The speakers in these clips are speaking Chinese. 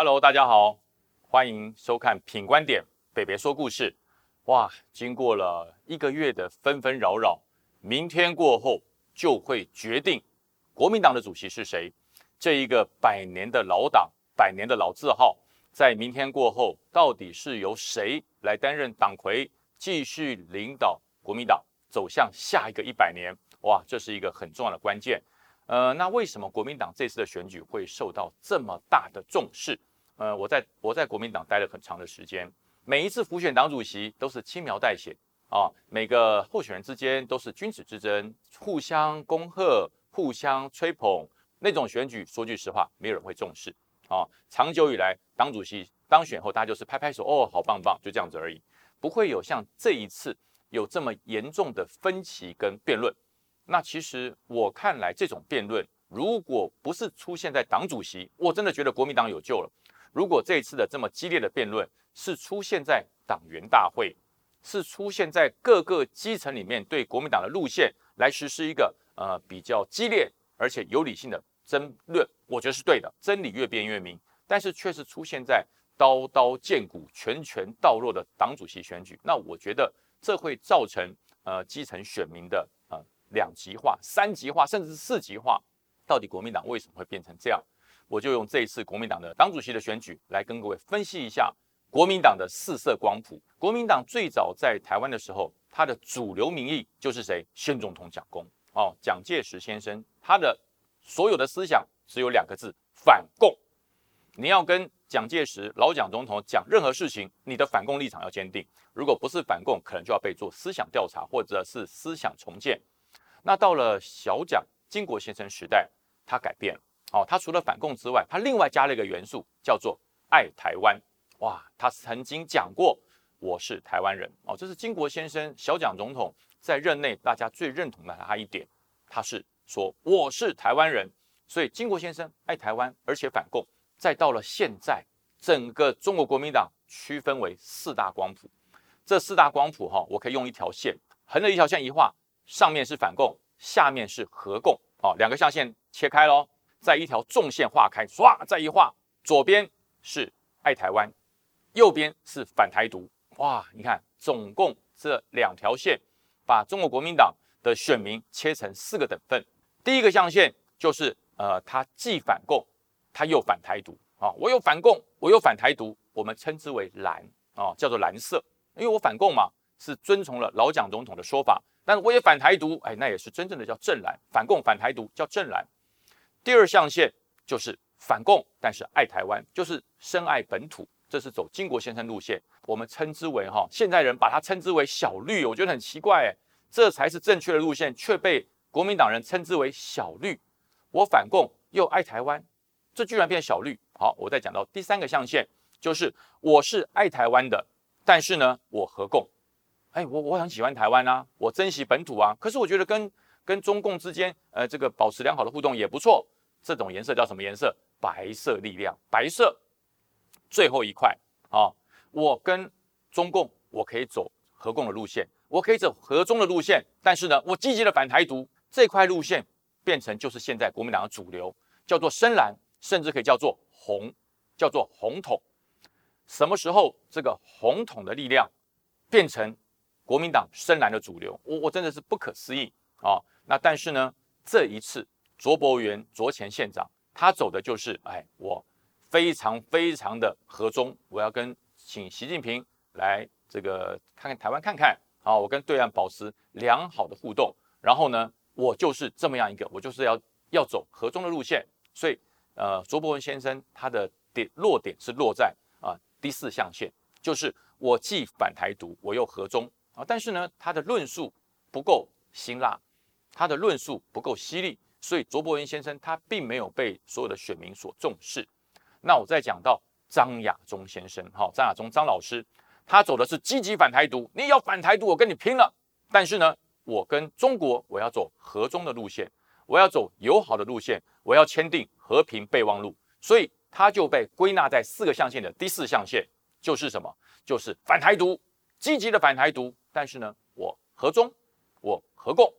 Hello，大家好，欢迎收看《品观点》，北北说故事。哇，经过了一个月的纷纷扰扰，明天过后就会决定国民党的主席是谁。这一个百年的老党，百年的老字号，在明天过后，到底是由谁来担任党魁，继续领导国民党走向下一个一百年？哇，这是一个很重要的关键。呃，那为什么国民党这次的选举会受到这么大的重视？呃，我在我在国民党待了很长的时间，每一次辅选党主席都是轻描淡写啊，每个候选人之间都是君子之争，互相恭贺、互相吹捧那种选举。说句实话，没有人会重视啊。长久以来，党主席当选后，大家就是拍拍手，哦，好棒棒，就这样子而已，不会有像这一次有这么严重的分歧跟辩论。那其实我看来，这种辩论如果不是出现在党主席，我真的觉得国民党有救了。如果这一次的这么激烈的辩论是出现在党员大会，是出现在各个基层里面对国民党的路线来实施一个呃比较激烈而且有理性的争论，我觉得是对的。真理越辩越明，但是却是出现在刀刀见骨、拳拳到肉的党主席选举，那我觉得这会造成呃基层选民的呃两极化、三极化，甚至是四极化。到底国民党为什么会变成这样？我就用这一次国民党的党主席的选举来跟各位分析一下国民党的四色光谱。国民党最早在台湾的时候，他的主流民意就是谁？宣总统蒋公哦，蒋介石先生，他的所有的思想只有两个字：反共。你要跟蒋介石老蒋总统讲任何事情，你的反共立场要坚定。如果不是反共，可能就要被做思想调查或者是思想重建。那到了小蒋经国先生时代，他改变了。哦，他除了反共之外，他另外加了一个元素，叫做爱台湾。哇，他曾经讲过我是台湾人。哦，这是金国先生小蒋总统在任内大家最认同的他一点，他是说我是台湾人。所以金国先生爱台湾，而且反共。再到了现在，整个中国国民党区分为四大光谱。这四大光谱哈，我可以用一条线横着一条线一画，上面是反共，下面是合共。哦，两个象限切开喽。在一条纵线画开，唰，再一画，左边是爱台湾，右边是反台独。哇，你看，总共这两条线，把中国国民党的选民切成四个等份。第一个象限就是，呃，他既反共，他又反台独啊。我有反共，我有反台独，我们称之为蓝啊，叫做蓝色。因为我反共嘛，是遵从了老蒋总统的说法，但是我也反台独，哎，那也是真正的叫正蓝。反共反台独叫正蓝。第二象限就是反共，但是爱台湾，就是深爱本土，这是走金国先生路线。我们称之为哈，现代人把它称之为小绿，我觉得很奇怪哎，这才是正确的路线，却被国民党人称之为小绿。我反共又爱台湾，这居然变小绿。好，我再讲到第三个象限，就是我是爱台湾的，但是呢，我合共。哎，我我很喜欢台湾啊，我珍惜本土啊，可是我觉得跟跟中共之间，呃，这个保持良好的互动也不错。这种颜色叫什么颜色？白色力量，白色。最后一块啊，我跟中共，我可以走合共的路线，我可以走合中的路线，但是呢，我积极的反台独这块路线，变成就是现在国民党的主流，叫做深蓝，甚至可以叫做红，叫做红统。什么时候这个红统的力量变成国民党深蓝的主流？我我真的是不可思议啊！那但是呢，这一次。卓博元、卓前县长，他走的就是，哎，我非常非常的和中，我要跟请习近平来这个看看台湾看看，好，我跟对岸保持良好的互动，然后呢，我就是这么样一个，我就是要要走和中的路线，所以，呃，卓博文先生他的点落点是落在啊第四象限，就是我既反台独，我又和中啊，但是呢，他的论述不够辛辣，他的论述不够犀利。所以卓伯文先生他并没有被所有的选民所重视。那我再讲到张亚中先生，哈，张亚中张老师，他走的是积极反台独，你要反台独，我跟你拼了。但是呢，我跟中国我要走和中的路线，我要走友好的路线，我要签订和平备忘录。所以他就被归纳在四个象限的第四象限，就是什么？就是反台独，积极的反台独。但是呢，我和中，我和共。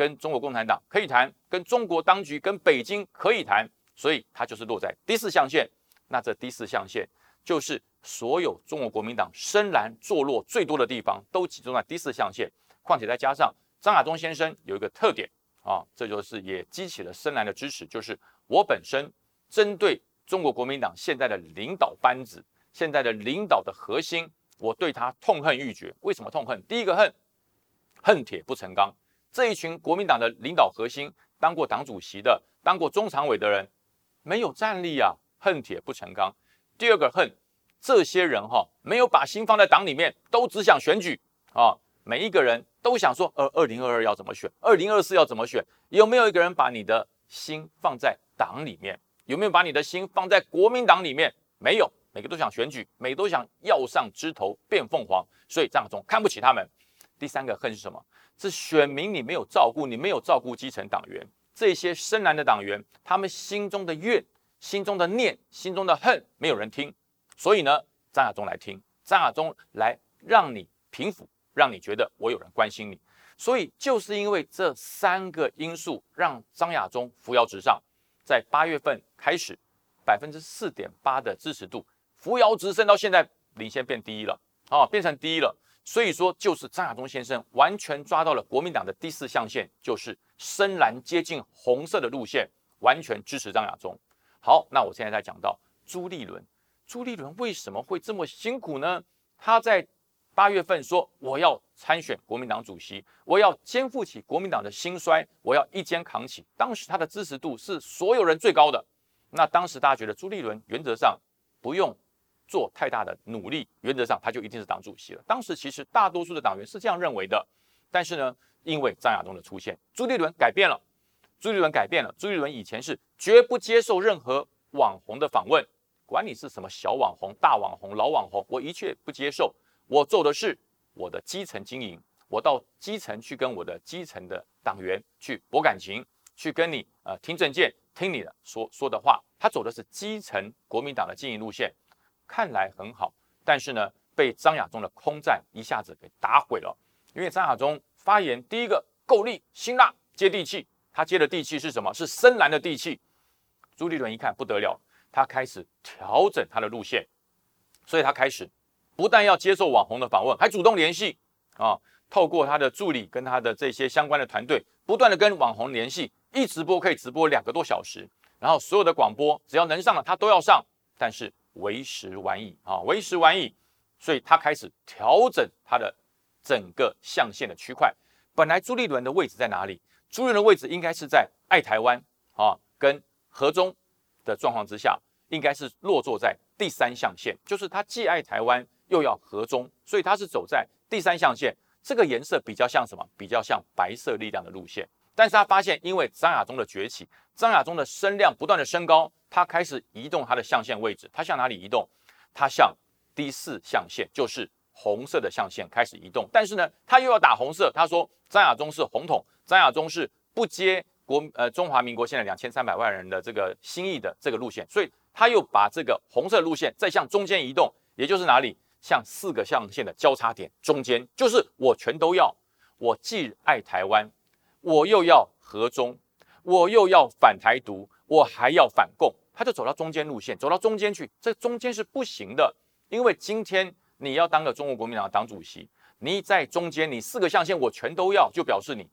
跟中国共产党可以谈，跟中国当局、跟北京可以谈，所以它就是落在第四象限。那这第四象限就是所有中国国民党深蓝坐落最多的地方都集中在第四象限。况且再加上张亚中先生有一个特点啊，这就是也激起了深蓝的支持，就是我本身针对中国国民党现在的领导班子、现在的领导的核心，我对他痛恨欲绝。为什么痛恨？第一个恨，恨铁不成钢。这一群国民党的领导核心，当过党主席的、当过中常委的人，没有战力啊，恨铁不成钢。第二个恨，这些人哈，没有把心放在党里面，都只想选举啊。每一个人都想说，呃，二零二二要怎么选？二零二四要怎么选？有没有一个人把你的心放在党里面？有没有把你的心放在国民党里面？没有，每个都想选举，每个都想要上枝头变凤凰，所以张总看不起他们。第三个恨是什么？是选民你没有照顾，你没有照顾基层党员，这些深蓝的党员，他们心中的怨、心中的念、心中的恨，没有人听。所以呢，张亚中来听，张亚中来让你平复。让你觉得我有人关心你，所以就是因为这三个因素，让张亚中扶摇直上，在八月份开始，百分之四点八的支持度扶摇直升，到现在领先变第一了，啊，变成第一了。所以说，就是张亚中先生完全抓到了国民党的第四象限，就是深蓝接近红色的路线，完全支持张亚中。好，那我现在在讲到朱立伦，朱立伦为什么会这么辛苦呢？他在。八月份说我要参选国民党主席，我要肩负起国民党的兴衰，我要一肩扛起。当时他的支持度是所有人最高的。那当时大家觉得朱立伦原则上不用做太大的努力，原则上他就一定是党主席了。当时其实大多数的党员是这样认为的。但是呢，因为张亚东的出现，朱立伦改变了。朱立伦改变了。朱立伦以前是绝不接受任何网红的访问，管你是什么小网红、大网红、老网红，我一切不接受。我做的是我的基层经营，我到基层去跟我的基层的党员去博感情，去跟你呃听政见，听你的说说的话。他走的是基层国民党的经营路线，看来很好，但是呢，被张亚中的空战一下子给打毁了。因为张亚中发言第一个够力、辛辣、接地气，他接的地气是什么？是深蓝的地气。朱立伦一看不得了，他开始调整他的路线，所以他开始。不但要接受网红的访问，还主动联系啊，透过他的助理跟他的这些相关的团队，不断的跟网红联系，一直播可以直播两个多小时，然后所有的广播只要能上了他都要上，但是为时晚矣啊，为时晚矣，所以他开始调整他的整个象限的区块。本来朱立伦的位置在哪里？朱立伦的位置应该是在爱台湾啊，跟和中的状况之下，应该是落座在第三象限，就是他既爱台湾。又要合中，所以他是走在第三象限，这个颜色比较像什么？比较像白色力量的路线。但是他发现，因为张亚中的崛起，张亚中的声量不断的升高，他开始移动他的象限位置。他向哪里移动？他向第四象限，就是红色的象限开始移动。但是呢，他又要打红色。他说张亚中是红统，张亚中是不接国呃中华民国现在两千三百万人的这个心意的这个路线，所以他又把这个红色路线再向中间移动，也就是哪里？向四个象限的交叉点，中间就是我全都要。我既爱台湾，我又要和中，我又要反台独，我还要反共。他就走到中间路线，走到中间去。这中间是不行的，因为今天你要当个中国国民党的党主席，你在中间，你四个象限我全都要，就表示你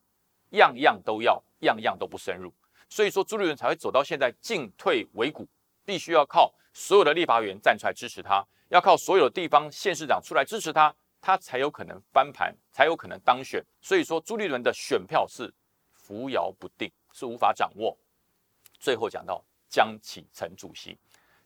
样样都要，样样都不深入。所以说朱立伦才会走到现在进退维谷，必须要靠所有的立法员站出来支持他。要靠所有的地方县市长出来支持他，他才有可能翻盘，才有可能当选。所以说，朱立伦的选票是扶摇不定，是无法掌握。最后讲到江启臣主席，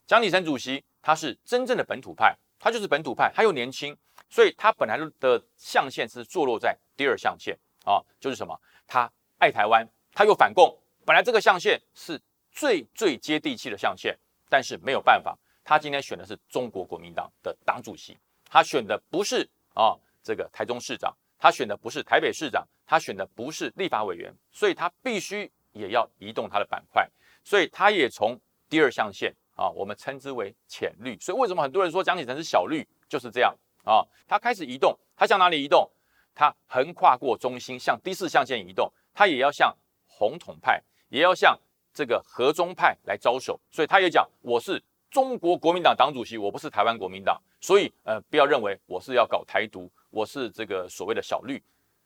江启臣主席他是真正的本土派，他就是本土派，他又年轻，所以他本来的象限是坐落在第二象限啊，就是什么？他爱台湾，他又反共。本来这个象限是最最接地气的象限，但是没有办法。他今天选的是中国国民党的党主席，他选的不是啊这个台中市长，他选的不是台北市长，他选的不是立法委员，所以他必须也要移动他的板块，所以他也从第二象限啊，我们称之为浅绿。所以为什么很多人说蒋启成是小绿，就是这样啊，他开始移动，他向哪里移动？他横跨过中心，向第四象限移动，他也要向红统派，也要向这个和中派来招手，所以他也讲我是。中国国民党党主席，我不是台湾国民党，所以呃，不要认为我是要搞台独，我是这个所谓的小绿，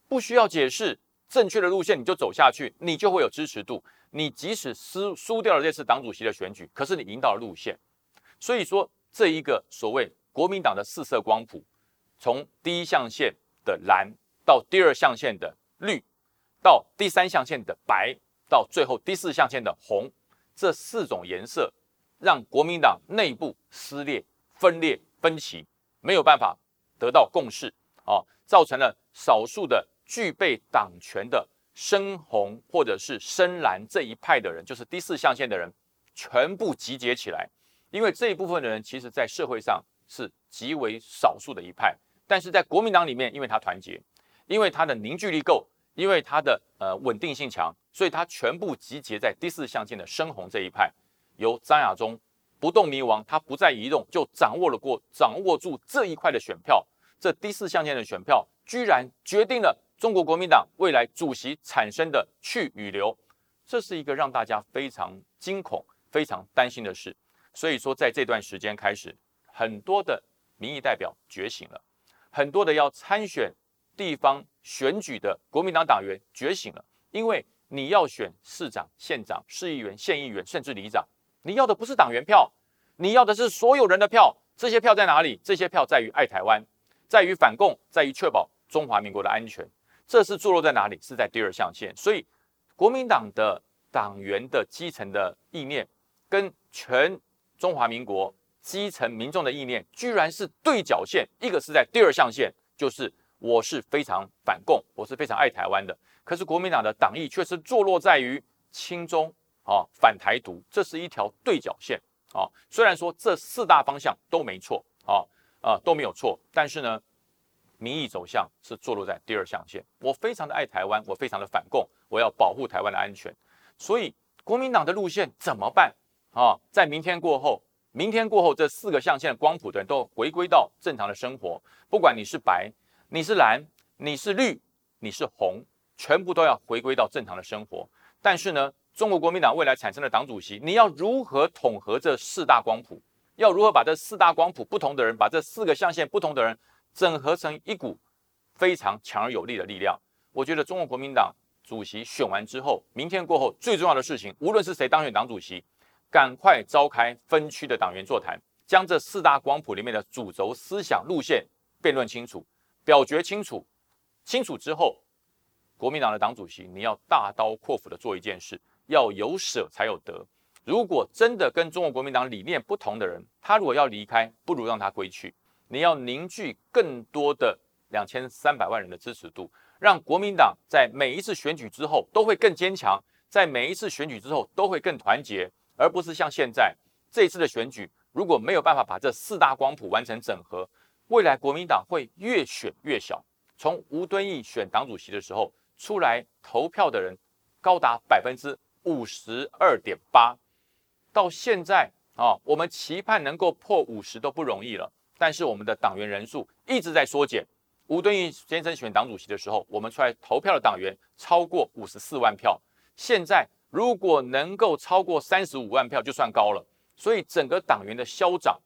不需要解释，正确的路线你就走下去，你就会有支持度。你即使输输掉了这次党主席的选举，可是你引导了路线。所以说，这一个所谓国民党的四色光谱，从第一象限的蓝到第二象限的绿，到第三象限的白，到最后第四象限的红，这四种颜色让国民党内部撕裂、分裂、分歧，没有办法得到共识啊，造成了少数的具备党权的深红或者是深蓝这一派的人，就是第四象限的人，全部集结起来。因为这一部分的人，其实在社会上是极为少数的一派，但是在国民党里面，因为他团结，因为他的凝聚力够，因为他的呃稳定性强，所以他全部集结在第四象限的深红这一派，由张亚中不动迷王，他不再移动，就掌握了过掌握住这一块的选票，这第四象限的选票，居然决定了中国国民党未来主席产生的去与留，这是一个让大家非常惊恐、非常担心的事。所以说，在这段时间开始，很多的民意代表觉醒了，很多的要参选地方选举的国民党党员觉醒了。因为你要选市长、县长、市议员、县议员，甚至里长，你要的不是党员票，你要的是所有人的票。这些票在哪里？这些票在于爱台湾，在于反共，在于确保中华民国的安全。这是坐落在哪里？是在第二象限。所以，国民党的党员的基层的意念跟全。中华民国基层民众的意念，居然是对角线，一个是在第二象限，就是我是非常反共，我是非常爱台湾的。可是国民党的党意却是坐落在于亲中啊，反台独，这是一条对角线啊。虽然说这四大方向都没错啊啊都没有错，但是呢，民意走向是坐落在第二象限。我非常的爱台湾，我非常的反共，我要保护台湾的安全。所以国民党的路线怎么办？啊，在明天过后，明天过后，这四个象限的光谱的人都回归到正常的生活。不管你是白，你是蓝，你是绿，你是红，全部都要回归到正常的生活。但是呢，中国国民党未来产生的党主席，你要如何统合这四大光谱？要如何把这四大光谱不同的人，把这四个象限不同的人整合成一股非常强而有力的力量？我觉得中国国民党主席选完之后，明天过后最重要的事情，无论是谁当选党主席。赶快召开分区的党员座谈，将这四大光谱里面的主轴思想路线辩论清楚，表决清楚。清楚之后，国民党的党主席，你要大刀阔斧的做一件事，要有舍才有得。如果真的跟中国国民党理念不同的人，他如果要离开，不如让他归去。你要凝聚更多的两千三百万人的支持度，让国民党在每一次选举之后都会更坚强，在每一次选举之后都会更团结。而不是像现在这一次的选举，如果没有办法把这四大光谱完成整合，未来国民党会越选越小。从吴敦义选党主席的时候出来投票的人高达百分之五十二点八，到现在啊，我们期盼能够破五十都不容易了。但是我们的党员人数一直在缩减。吴敦义先生选党主席的时候，我们出来投票的党员超过五十四万票，现在。如果能够超过三十五万票，就算高了。所以整个党员的消长，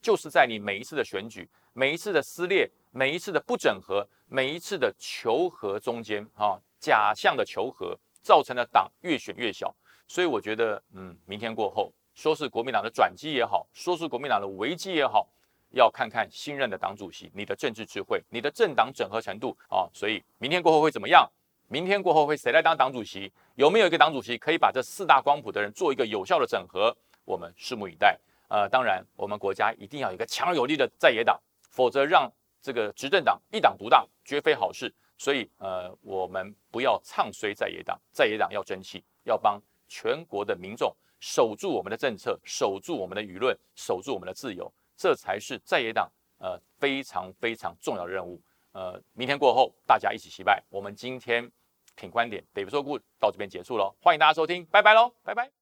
就是在你每一次的选举、每一次的撕裂、每一次的不整合、每一次的求和中间，啊，假象的求和，造成了党越选越小。所以我觉得，嗯，明天过后，说是国民党的转机也好，说是国民党的危机也好，要看看新任的党主席，你的政治智慧，你的政党整合程度啊。所以明天过后会怎么样？明天过后会谁来当党主席？有没有一个党主席可以把这四大光谱的人做一个有效的整合？我们拭目以待。呃，当然，我们国家一定要有一个强有力的在野党，否则让这个执政党一党独大绝非好事。所以，呃，我们不要唱衰在野党，在野党要争气，要帮全国的民众守住我们的政策，守住我们的舆论，守住我们的自由，这才是在野党呃非常非常重要的任务。呃，明天过后，大家一起祈拜。我们今天。品观点，北北说故到这边结束喽，欢迎大家收听，拜拜喽，拜拜。